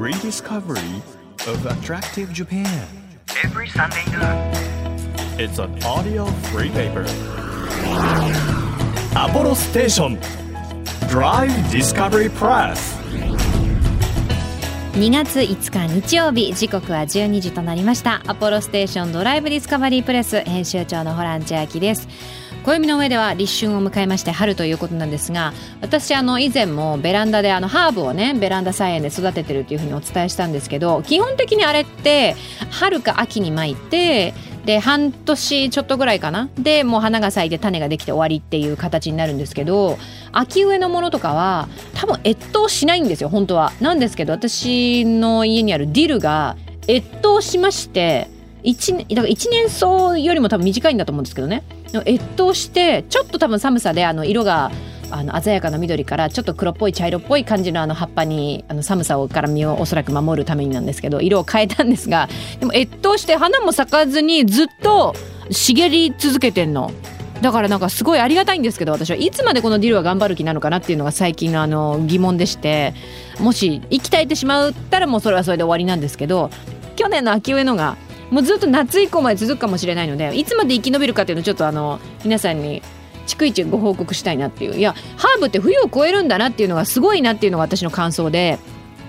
rediscovery of attractive Japan. every Sunday noon. It's an audio free paper. Apollo Station Drive Discovery Press. 2月5日日曜日時刻は12時となりましたアポロステーションドライブディスカバリープレス編集長のホラン千秋です暦の上では立春を迎えまして春ということなんですが私あの以前もベランダであのハーブをねベランダ菜園で育ててるっていうふうにお伝えしたんですけど基本的にあれって春か秋に巻いてで半年ちょっとぐらいかな？でもう花が咲いて種ができて終わりっていう形になるんですけど秋植えのものとかは多分越冬しないんですよ本当は。なんですけど私の家にあるディルが越冬しまして1だから1年草よりも多分短いんだと思うんですけどね越冬してちょっと多分寒さであの色があの鮮やかな緑からちょっと黒っぽい茶色っぽい感じのあの葉っぱにあの寒さをから身をおそらく守るためになんですけど色を変えたんですがでも越冬して花も咲かずにずっと茂り続けてんの。だからなんかすごいありがたいんですけど私はいつまでこのディルは頑張る気なのかなっていうのが最近のあの疑問でしてもし息絶えてしまったらもうそれはそれで終わりなんですけど去年の秋植えのがもうずっと夏以降まで続くかもしれないのでいつまで生き延びるかっていうのをちょっとあの皆さんに逐一ご報告したいなっていういやハーブって冬を越えるんだなっていうのがすごいなっていうのが私の感想で。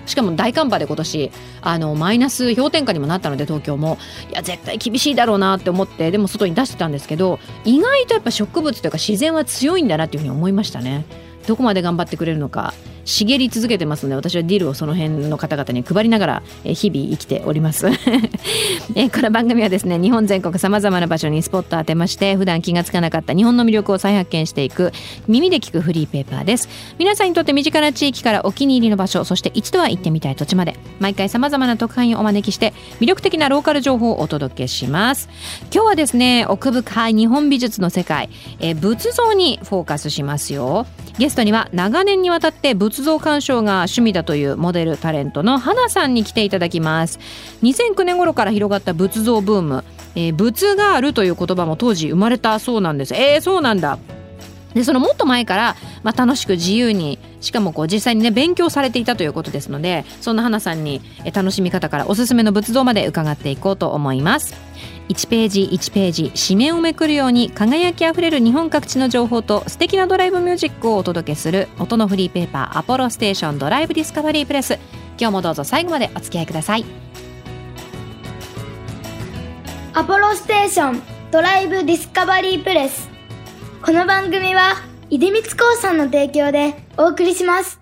しかも大寒波で今年あのマイナス氷点下にもなったので東京もいや絶対厳しいだろうなって思ってでも外に出してたんですけど意外とやっぱ植物というか自然は強いんだなっていうふうに思いましたね。どこまで頑張ってくれるのか茂り続けてますので私はディルをその辺の方々に配りながら日々生きております。えこの番組はですね日本全国さまざまな場所にスポットを当てまして普段気がつかなかった日本の魅力を再発見していく耳で聞くフリーペーパーです。皆さんにとって身近な地域からお気に入りの場所そして一度は行ってみたい土地まで毎回さまざまな特派員をお招きして魅力的なローカル情報をお届けします。今日はですね奥深い日本美術の世界、え仏像にフォーカスしますよ。ゲストには長年にわたって仏仏像鑑賞が趣味だというモデルタレントの花さんに来ていただきます。2009年頃から広がった仏像ブーム、えー仏ガールという言葉も当時生まれたそうなんです。えー、そうなんだ。でそのもっと前から、まあ、楽しく自由にしかもこう実際にね勉強されていたということですのでそんな花さんに楽しみ方からおすすめの仏像まで伺っていこうと思います。1ページ1ページ紙面をめくるように輝きあふれる日本各地の情報と素敵なドライブミュージックをお届けする音のフリーペーパーアポロステーションドライブディスカバリープレス。今日もどうぞ最後までお付き合いください。アポロステーションドライブディスカバリープレス。この番組は出光興産の提供でお送りします。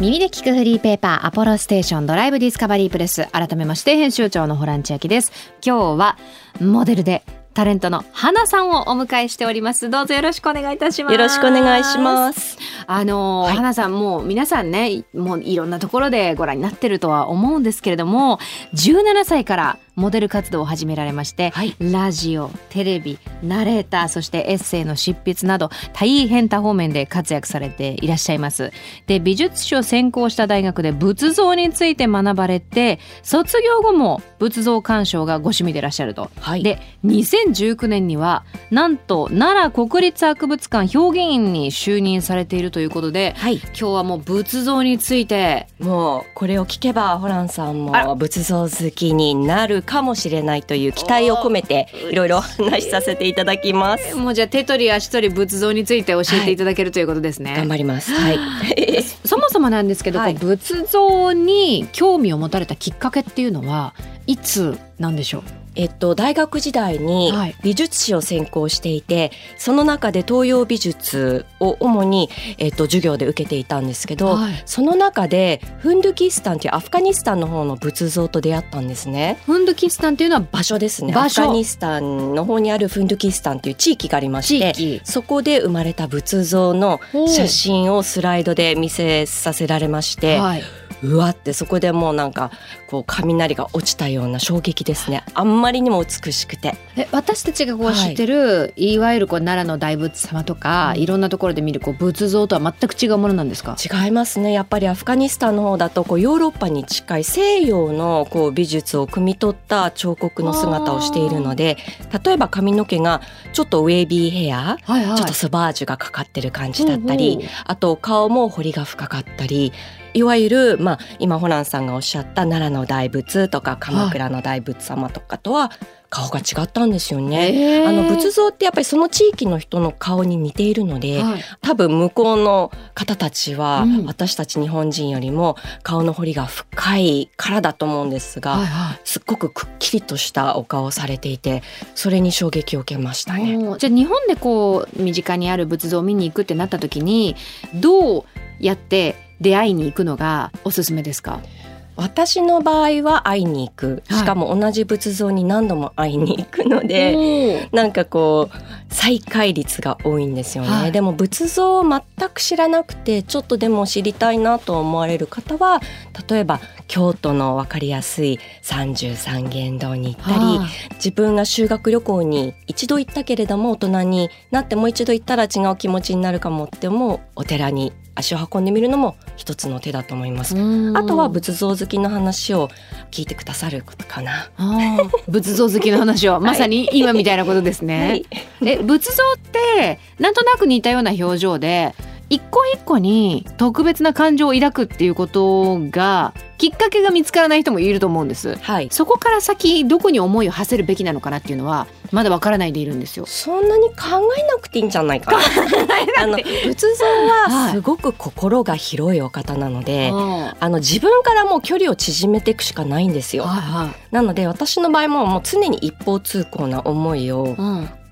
耳で聞くフリーペーパーアポロステーションドライブディスカバリープレス改めまして編集長のホラン千秋です。今日はモデルでタレントの花さんをお迎えしております。どうぞよろしくお願いいたします。よろしくお願いします。あのーはい。花さんもう皆さんねもういろんなところでご覧になってるとは思うんですけれども17歳からモデル活動を始められまして、はいラジオテレビナレーターそしてエッセイの執筆など大変多方面で活躍されていらっしゃいます。で美術史を専攻した大学で仏像について学ばれて卒業後も仏像鑑賞がご趣味でいらっしゃると。はい。で2019年にはなんと奈良国立博物館表現員に就任されているということではい。今日はもう仏像についてもうこれを聞けばホランさんも仏像好きになるかもしれないという期待を込めていろいろお話しさせていただきます。もうじゃあ手取り足取り仏像について教えていただけるということですね。頑張ります。はい。そもそもなんですけど、はい仏像に興味を持たれたきっかけっていうのはいつなんでしょう？えっと大学時代にはい美術史を専攻していて、その中で東洋美術を主にえっと授業で受けていたんですけど。はいその中でフンドゥキスタンというアフガニスタンの方の仏像と出会ったんですね。フンドキスタンっていうのは場所ですね。アフガニスタンの方にあるフンドゥキスタンという地域がありまして、そこで生まれた仏像の写真をスライドで見せさせられまして、はい、うわってそこでもうなんかこう雷が落ちたような衝撃ですね。あんまりにも美しくて。え私たちがこうはい知ってる、い、わゆるこう奈良の大仏様とか、い。ろんなところで見るこう仏像とは全く違うものなんですか？違いますね。やっぱりアフガニスタンの方だとこうヨーロッパに近い西洋のこう美術を汲み取った彫刻の姿をしているので例えば髪の毛がちょっとウェービーヘアはいはちょっとスバージュがかかってる感じだったり、あと顔も彫りが深かったりいわゆる、まあ、今ホランさんがおっしゃった奈良の大仏とか鎌倉の大仏様とかとは顔が違ったんですよね。あの仏像ってやっぱりその地域の人の顔に似ているので、はい。多分向こうの方たちはうん。私たち日本人よりも顔の彫りが深いからだと思うんですが、はいはい。すっごくくっきりとしたお顔をされていてそれに衝撃を受けましたね。じゃあ日本でこう身近にある仏像を見に行くってなった時にどうやって出会いに行くのがおすすめですか？私の場合は会いに行く。はい。しかも同じ仏像に何度も会いに行くので、なんかこう再会率が多いんですよね、はい。でも仏像を全く知らなくてちょっとでも知りたいなと思われる方は例えば京都の分かりやすい三十三間堂に行ったりあ自分が修学旅行に一度行ったけれども大人になってもう一度行ったら違う気持ちになるかもって思うお寺に足を運んでみるのも一つの手だと思います。ーあとは仏像好きの話を聞いてくださることかな。仏像好きの話をまさに今みたいなことですね。はいで仏像ってなんとなく似たような表情で一個一個に特別な感情を抱くっていうことがきっかけが見つからない人もいると思うんです。はい。そこから先どこに思いを馳せるべきなのかなっていうのはまだわからないでいるんですよ。そんなに考えなくていいんじゃないかな。あの仏像はすごく心が広いお方なので、はあの自分からもう距離を縮めていくしかないんですいよ。はなので私の場合ももう常に一方通行な思いを。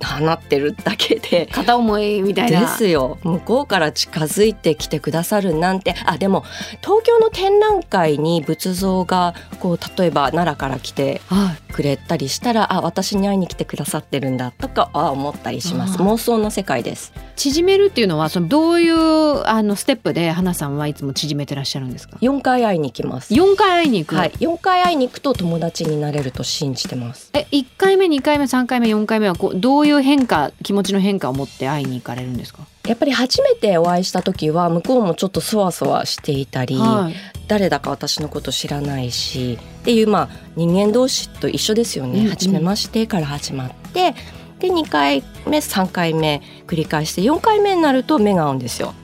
放ってるだけで。片思いみたいな。ですよ向こうから近づいてきてくださるなんてあでも東京の展覧会に仏像がこう例えば奈良から来てはい。くれたりしたらあ私に会いに来てくださってるんだとかあ思ったりします妄想の世界です縮めるっていうのはそのどういうあのステップで花さんはいつも縮めてらっしゃるんですか？4回会いに行きます四回会いに行く。はい、4回会いに行くと友達になれると信じてますえ一回目二回目三回目四回目はこうどういう変化気持ちの変化を持って会いに行かれるんですか？やっぱり初めてお会いした時は向こうもちょっとそわそわしていたり、はい。誰だか私のこと知らないしっていうまあ人間同士と一緒ですよね、うんうん初めましてから始まってで2回目3回目繰り返して4回目になると目が合うんですよ。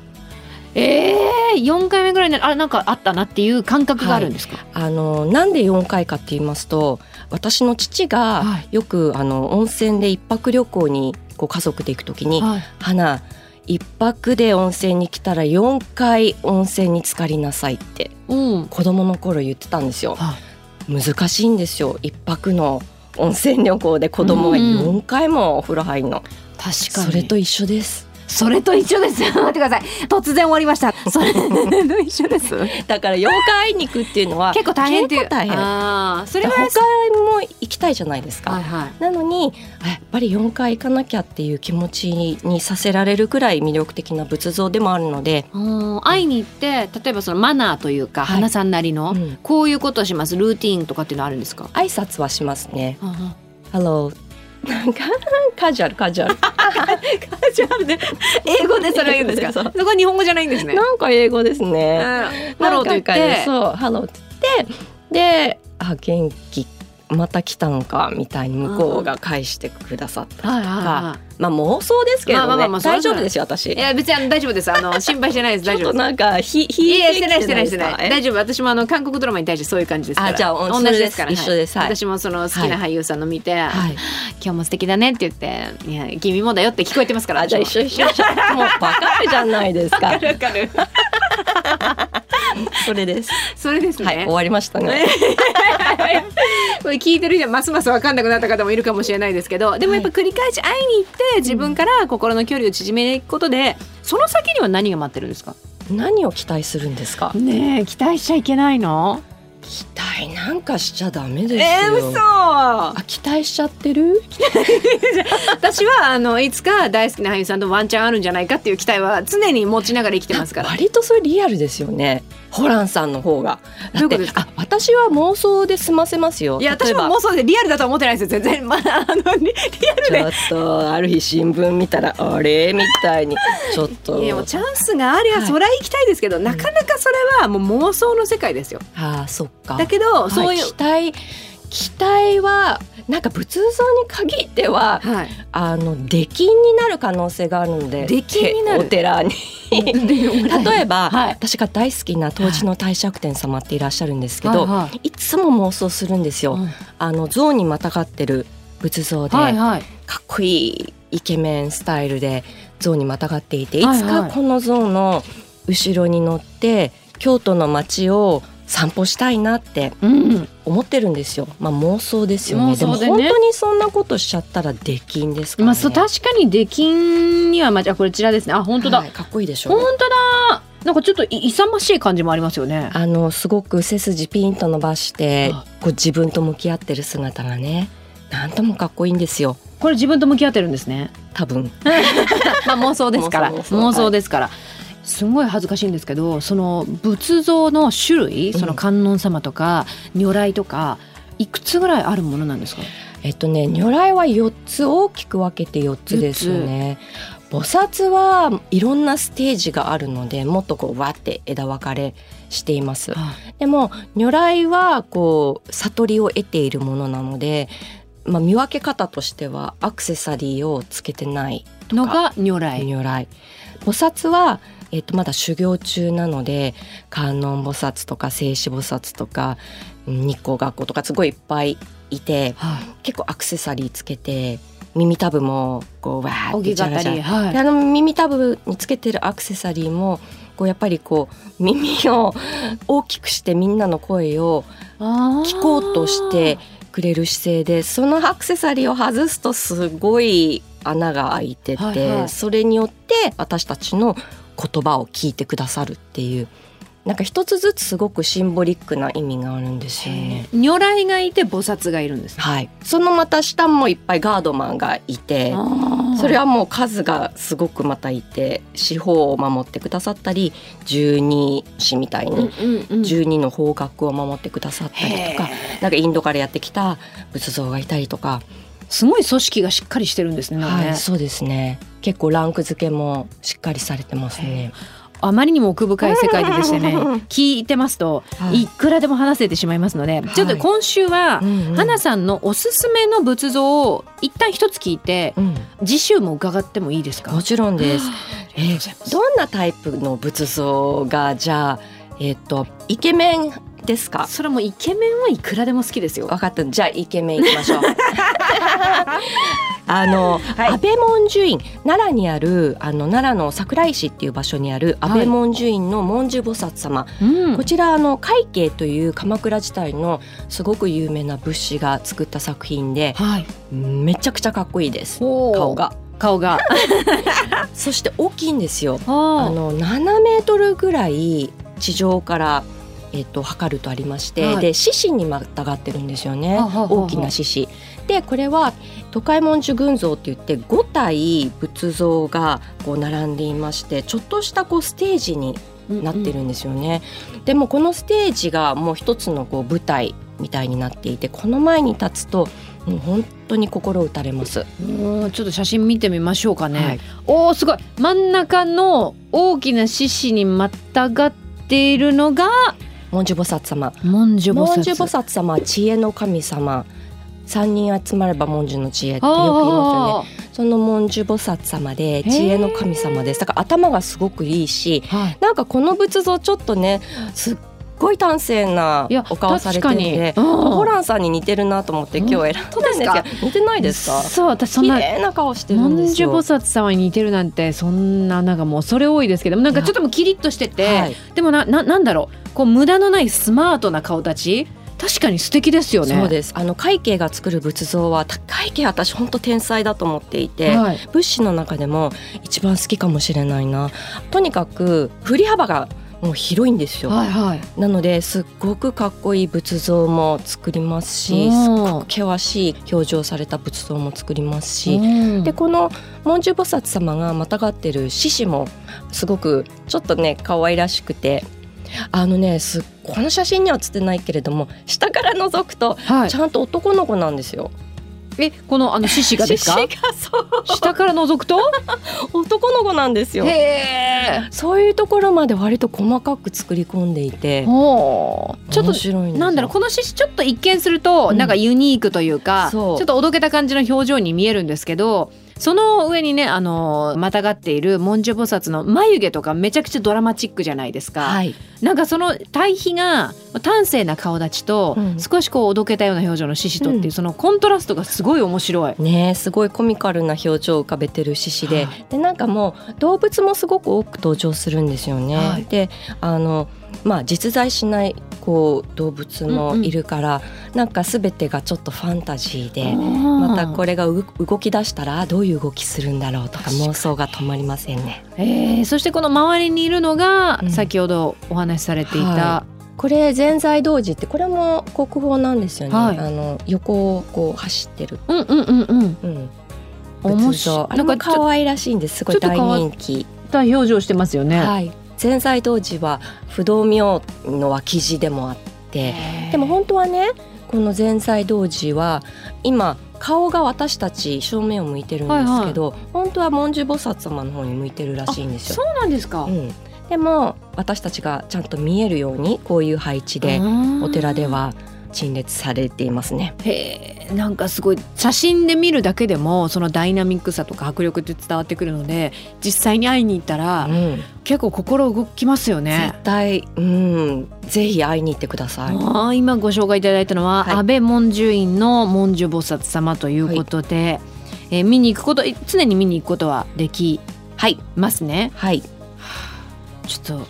ええー、4回目ぐらいにあなんかあったなっていう感覚があるんですか？あのなんで4回かって言いますと私の父がはいよくあの温泉で一泊旅行にこう家族で行く時にはい。「花一泊で温泉に来たら4回温泉に浸かりなさい」ってうん。子供の頃言ってたんですよ。は難しいんですよ一泊の温泉旅行で子供が4回もお風呂入るの、確かに。それと一緒ですそれと一緒です。待ってください。突然終わりました。それと一緒です。だから4回会いに行くっていうのは結構大変っていう。大変ああ、それは。他も行きたいじゃないですか、はいはい。なのにあやっぱり4回行かなきゃっていう気持ちにさせられるくらい魅力的な仏像でもあるので、うん会いに行って例えばそのマナーというか、はい花さんなりの、うんこういうことをしますルーティーンとかっていうのあるんですか、挨拶はしますねうんうん「Hello」なんかカジュアルカジュアル。ジュアルで英語でそれを言うんですか？そこは日本語じゃないんですね。なんか英語ですね。ハローと言って。そうハローって言ってであ元気また来たのかみたいに向こうが返してくださったりとか、まあ妄想ですけどね、まあまあまあ大丈夫ですよ私。い。いや別に大丈夫です。あの 心配してないです。大丈夫です。なんかひひいやしてないしてないしてない。え？大丈夫。私もあの韓国ドラマに対してそういう感じですから。あじゃあ同じですから。一緒です私もその好きな俳優さんの見て、はい。今日も素敵だねって言っていや君もだよって聞こえてますからあじゃあ一緒一緒一緒。もうわかるじゃないですか。わかる それです。それですね、はい終わりましたね。これ聞いてる人はますます分かんなくなった方もいるかもしれないですけどでもやっぱ繰り返し会いに行って自分から心の距離を縮めていくことでその先には何が待ってるんですか？何を期待するんですか？ねえ期待しちゃいけないの？期待なんかしちゃダメですよ。えー、嘘あ期待しちゃってる？私はあのいつか大好きな俳優さんとワンチャンあるんじゃないかっていう期待は常に持ちながら生きてますから。割とそれリアルですよね。ホランさんの方が。どういうことですかあ私は妄想で済ませますよ。いや私も妄想でリアルだとは思ってないですよ全然、まあ、あのリリアルでちょっとある日新聞見たらあれみたいにちょっといやチャンスがありゃはいそりゃ行きたいですけど、なかなかそれはもう妄想の世界ですよああそっかだけど、そうはいいう期待期待はなんか仏像に限ってははい。あの出禁になる可能性があるので出禁になる？お寺に。例えば、はい。私が大好きな当時の帝釈天様っていらっしゃるんですけど、はい。はい。いつも妄想するんですよ。うんあの象にまたがってる仏像で、はいはい。かっこいいイケメンスタイルで象にまたがっていていはい。つかこの象の後ろに乗って京都の街を散歩したいなってうん。思ってるんですよ。まあ妄想ですよね。妄想でね。も本当にそんなことしちゃったら出禁ですからね。まあそう確かに出禁にはまあじゃあこちらですね。あ本当だ、はいかっこいいでしょ本当だ。なんかちょっとい勇ましい感じもありますよね。あのすごく背筋ピンと伸ばしてあ。こう自分と向き合ってる姿がねなんともかっこいいんですよ。これ自分と向き合ってるんですね。多分。まあ妄想ですから。妄想ですから、すごい恥ずかしいんですけどその仏像の種類その観音様とか如来とかいくつぐらいあるものなんですか？えっとね如来は4つ大きく分けて4つですよね菩薩はいろんなステージがあるのでもっとこうわって枝分かれしています。でも如来はこう悟りを得ているものなのでまあ、見分け方としてはアクセサリーをつけてないのが如来。如来。菩薩は、えっとまだ修行中なので観音菩薩とか静止菩薩とかうん日光学校とかすごいいっぱいいてはい。結構アクセサリーつけて耳たぶもこうわーって荻ジャラジャラ。語りはい。であの耳たぶにつけてるアクセサリーもこうやっぱりこう耳を大きくしてみんなの声を聞こうとしてくれる姿勢でそのアクセサリーを外すとすごい穴が開いてて、はいはい。それによって私たちの言葉を聞いてくださるっていうなんか一つずつすごくシンボリックな意味があるんですよね。如来がいて菩薩がいるんですね。はい、そのまた下もいっぱいガードマンがいてそれはもう数がすごくまたいて四方を守ってくださったり十二支みたいにうんうん12の方角を守ってくださったりとか、なんかインドからやってきた仏像がいたりとか、すごい組織がしっかりしてるんですね。はい、そうですね結構ランク付けもしっかりされてますね。あまりにも奥深い世界ででしてね 聞いてますと、はい。い、くらでも話せてしまいますので、い。ちょっと今週は、うんうん。花さんのおすすめの仏像を一旦一つ聞いてうん。次週も伺ってもいいですか？もちろんです。ありがとうございます。どんなタイプの仏像がじゃあえっ、とイケメンですか？それもイケメンはいくらでも好きですよ。分かった。じゃあイケメンいきましょう。あの、はい。安倍文殊院奈良にあるあの奈良の桜井市っていう場所にある安倍文殊院の文殊菩薩様、うん。こちらあの海慶という鎌倉時代のすごく有名な仏師が作った作品ではい。めちゃくちゃかっこいいです。顔顔が。顔が。そして大きいんですよ。ああの7メートルぐらい地上からえっと測るとありまして、はい。で獅子にまたがってるんですよね。大きな獅子。でこれは都会文殊群像って言って5体仏像がこう並んでいましてちょっとしたこうステージになってるんですよね。でもこのステージがもう一つのこう舞台みたいになっていてこの前に立つともう本当に心打たれます。もうちょっと写真見てみましょうかね、はい。おーすごい。真ん中の大きな獅子にまたがっているのが文殊菩薩様。文殊菩薩。様は知恵の神様。三人集まれば文殊の知恵ってよく言いますよね。その文殊菩薩様で知恵の神様です。だから頭がすごくいいしはい。なんかこの仏像ちょっとねすっごい端正なお顔されてるんで確かに。うん。ホランさんに似てるなと思って今日選んだんですけど似てないですか？そう私そん綺な麗な顔してる文んですよ。殊菩薩様に似てるなんてそんななんかもうそれ多いですけどなんかちょっともうキリッとしてて、はい。でもなななんだろう？こう無駄のないスマートな顔立ち？確かに素敵ですよね。そうです。あの海慶が作る仏像は海慶私本当天才だと思っていて、はい、物資の中でも一番好きかもしれないな。とにかく振り幅がもう広いんですよ。はいはいなのですっごくかっこいい仏像も作りますしすっごく険しい表情された仏像も作りますし、うんでこの文殊菩薩様がまたがってる獅子もすごくちょっとね可愛らしくてあのねすこの写真には写ってないけれども下から覗くとはいちゃんと男の子なんですよ。えこのあの獅子がですか？獅子がそう。下から覗くと？男の子なんですよ。へそういうところまで割と細かく作り込んでいて。ちょっと面白いなんだろうこの獅子ちょっと一見するとうん。なんかユニークというか、そう。ちょっとおどけた感じの表情に見えるんですけどその上にねあのまたがっている文殊菩薩の眉毛とかめちゃくちゃドラマチックじゃないですか、はい。なんかその対比が端正な顔立ちと、うん。少しこうおどけたような表情の獅子とっていう、うん。そのコントラストがすごい面白い。ねすごいコミカルな表情を浮かべてる獅子で、はでなんかもう動物もすごく多く登場するんですよね。はい。であのまあ実在しないこう動物もいるから、なんか全てがちょっとファンタジーで。またこれ、れがう動き出したらどういう動きするんだろうとか妄想が止まりませんね。えーそしてこの周りにいるのが、うん先ほどお話しされていた、はこれ全財童子ってこれも国宝なんですよね。はいあの横をこう走ってる。うんうんうんうんうん。面仏白い像あれも可愛らしいんです。すごい大人気。た表情してますよね。はい。全財童子は不動明の脇地でもあって、でも本当はね、この全財童子は今顔が私たち正面を向いてるんですけど、本当は文殊菩薩様の方に向いてるらしいんですよ。そうなんですか。うん。でも私たちがちゃんと見えるようにこういう配置でお寺では陳列されていますね。へえなんかすごい写真で見るだけでもそのダイナミックさとか迫力って伝わってくるので実際に会いに行ったら、うん。結構心動きますよね絶。対うんぜひ会いに行ってください。あー今ご紹介いただいたのは、はい安倍文殊院の文殊菩薩様ということで、えー見に行くこと常に見に行くことはできはいますね。はい。ちょっと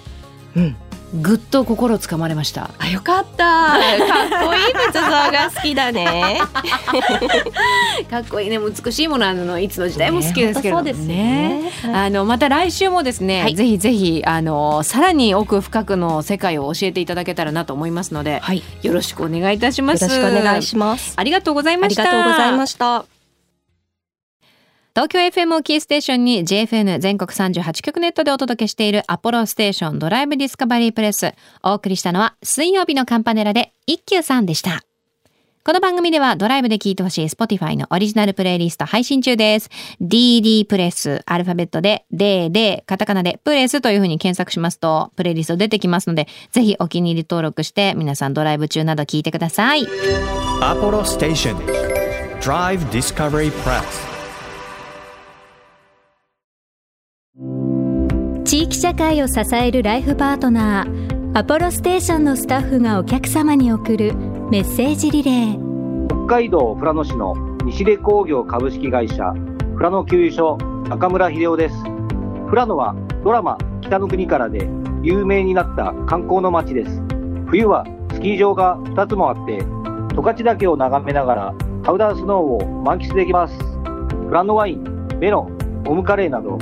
うん。ぐっと心つかまれました。あよかった。かっこいい仏像が好きだね。かっこいいね美しいものあのいつの時代も好きですけれどもね。ねあのまた来週もですね、はいぜひぜひあのさらに奥深くの世界を教えていただけたらなと思いますので、はい。よよろしくお願いいたします。ろしくお願いします。ありがとうございありました。がとうございました。東京 FM をキーステーションに JFN 全国38局ネットでお届けしているアポロステーションドライブディスカバリープレス。お送りしたのは水曜日のカンパネラで一休さんでした。この番組ではドライブで聴いてほしい Spotify のオリジナルプレイリスト配信中です。DD プレス、アルファベットで DD、カタカナでプレスというふうに検索しますと、プレイリスト出てきますので、ぜひお気に入り登録して皆さんドライブ中など聞いてください。Apollo Station Drive Discovery Press 地域社会を支えるライフパートナーアポロステーションのスタッフがお客様に送るメッセージリレー。北海道富良野市の西出工業株式会社富良野給油所中村秀夫です。富良野はドラマ北の国からで有名になった観光の街です。冬はスキー場が2つもあって十勝岳を眺めながらパウダースノーを満喫できます。富良野ワインメロンオムカレーなど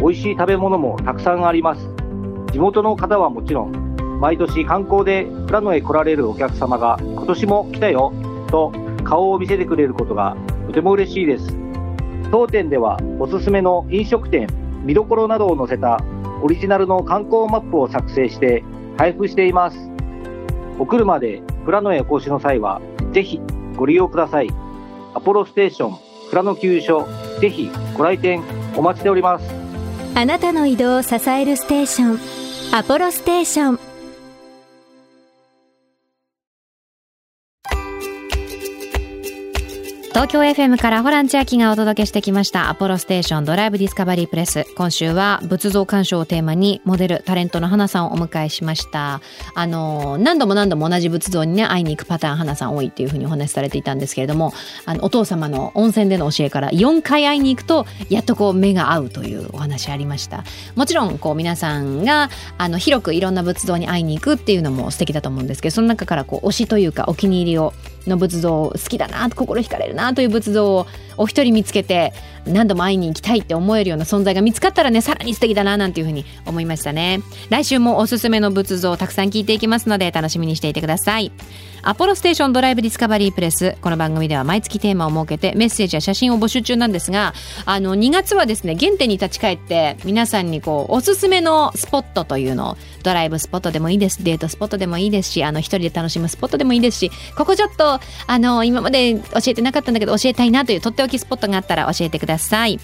美味しい食べ物もたくさんあります。地元の方はもちろん毎年観光で富良野へ来られるお客様が今年も来たよと顔を見せてくれることがとても嬉しいです。当店ではおすすめの飲食店見どころなどを載せたオリジナルの観光マップを作成して配布しています。お車で富良野へお越しの際はぜひご利用ください。アポロステーション富良野給油所ぜひご来店お待ちしております。あなたの移動を支えるステーションアポロステーション。東京 FM からホラン千秋がお届けしてきました。アポロステーションドライブディスカバリープレス今週は仏像鑑賞をテーマにモデルタレントの花さんをお迎えしました。あの何度も何度も同じ仏像にね会いに行くパターン花さん多いっていうふうにお話しされていたんですけれどもあのお父様の温泉での教えから4回会いに行くとやっとこう目が合うというお話ありました。もちろんこう皆さんがあの広くいろんな仏像に会いに行くっていうのも素敵だと思うんですけどその中からこう推しというかお気に入りをの仏像好きだな心惹かれるなという仏像をお一人見つけて何度も会いに行きたいって思えるような存在が見つかったらねさらに素敵だななんていうふうに思いましたね。来週もおすすめの仏像をたくさん聞いていきますので楽しみにしていてください。アポロステーションドライブディスカバリープレスこの番組では毎月テーマを設けてメッセージや写真を募集中なんですがあの2月はですね原点に立ち返って皆さんにこうおすすめのスポットというのをドライブスポットでもいいですデートスポットでもいいですしあの一人で楽しむスポットでもいいですしここちょっとあの今まで教えてなかったんだけど教えたいなというとっておきスポットがあったら教えてください。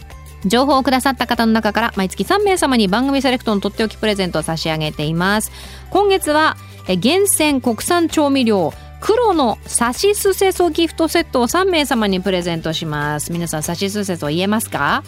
情報をくださった方の中から毎月3名様に番組セレクトのとっておきプレゼントを差し上げています。今月は厳選国産調味料黒のさしすせそギフトセットを3名様にプレゼントします。皆さんさしすせそ言えますか？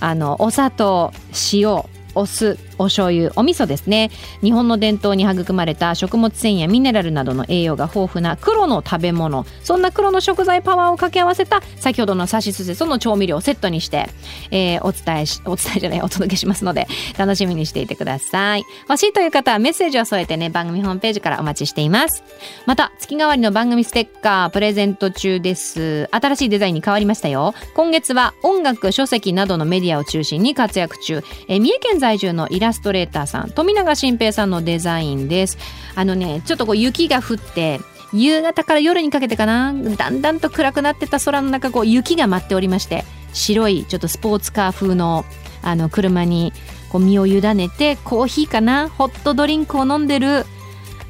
あのお砂糖塩お酢お醤油お味噌ですね。日本の伝統に育まれた食物繊維やミネラルなどの栄養が豊富な黒の食べ物。そんな黒の食材パワーを掛け合わせた先ほどのさしすせその調味料をセットにして、えーお伝えしお伝えじゃないお届けしますので楽しみにしていてください。欲しいという方はメッセージを添えてね番組ホームページからお待ちしています。また月替わりの番組ステッカープレゼント中です。新しいデザインに変わりましたよ。今月は音楽書籍などのメディアを中心に活躍中。えー三重県在住のイラストレーターさん富永新平さんのデザインです。あのねちょっとこう雪が降って夕方から夜にかけてかなだんだんと暗くなってた空の中こう雪が舞っておりまして白いちょっとスポーツカー風のあの車にこう身を委ねてコーヒーかなホットドリンクを飲んでる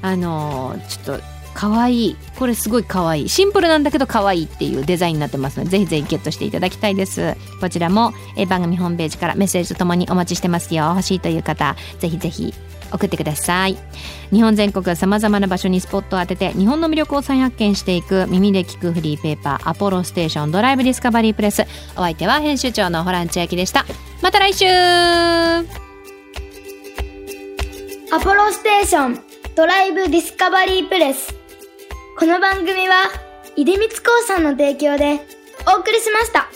あのちょっと可愛い。これすごい可愛い。シンプルなんだけど可愛いっていうデザインになってますのでぜひぜひゲットしていただきたいです。こちらもえ番組ホームページからメッセージとともにお待ちしてますよ。欲しいという方ぜひぜひ送ってください。日本全国さまざまな場所にスポットを当てて日本の魅力を再発見していく耳で聞くフリーペーパーアポロステーションドライブディスカバリープレス。お相手は編集長のホラン千秋でした。また来週!アポロステーションドライブディスカバリープレス。この番組は出光興産の提供でお送りしました。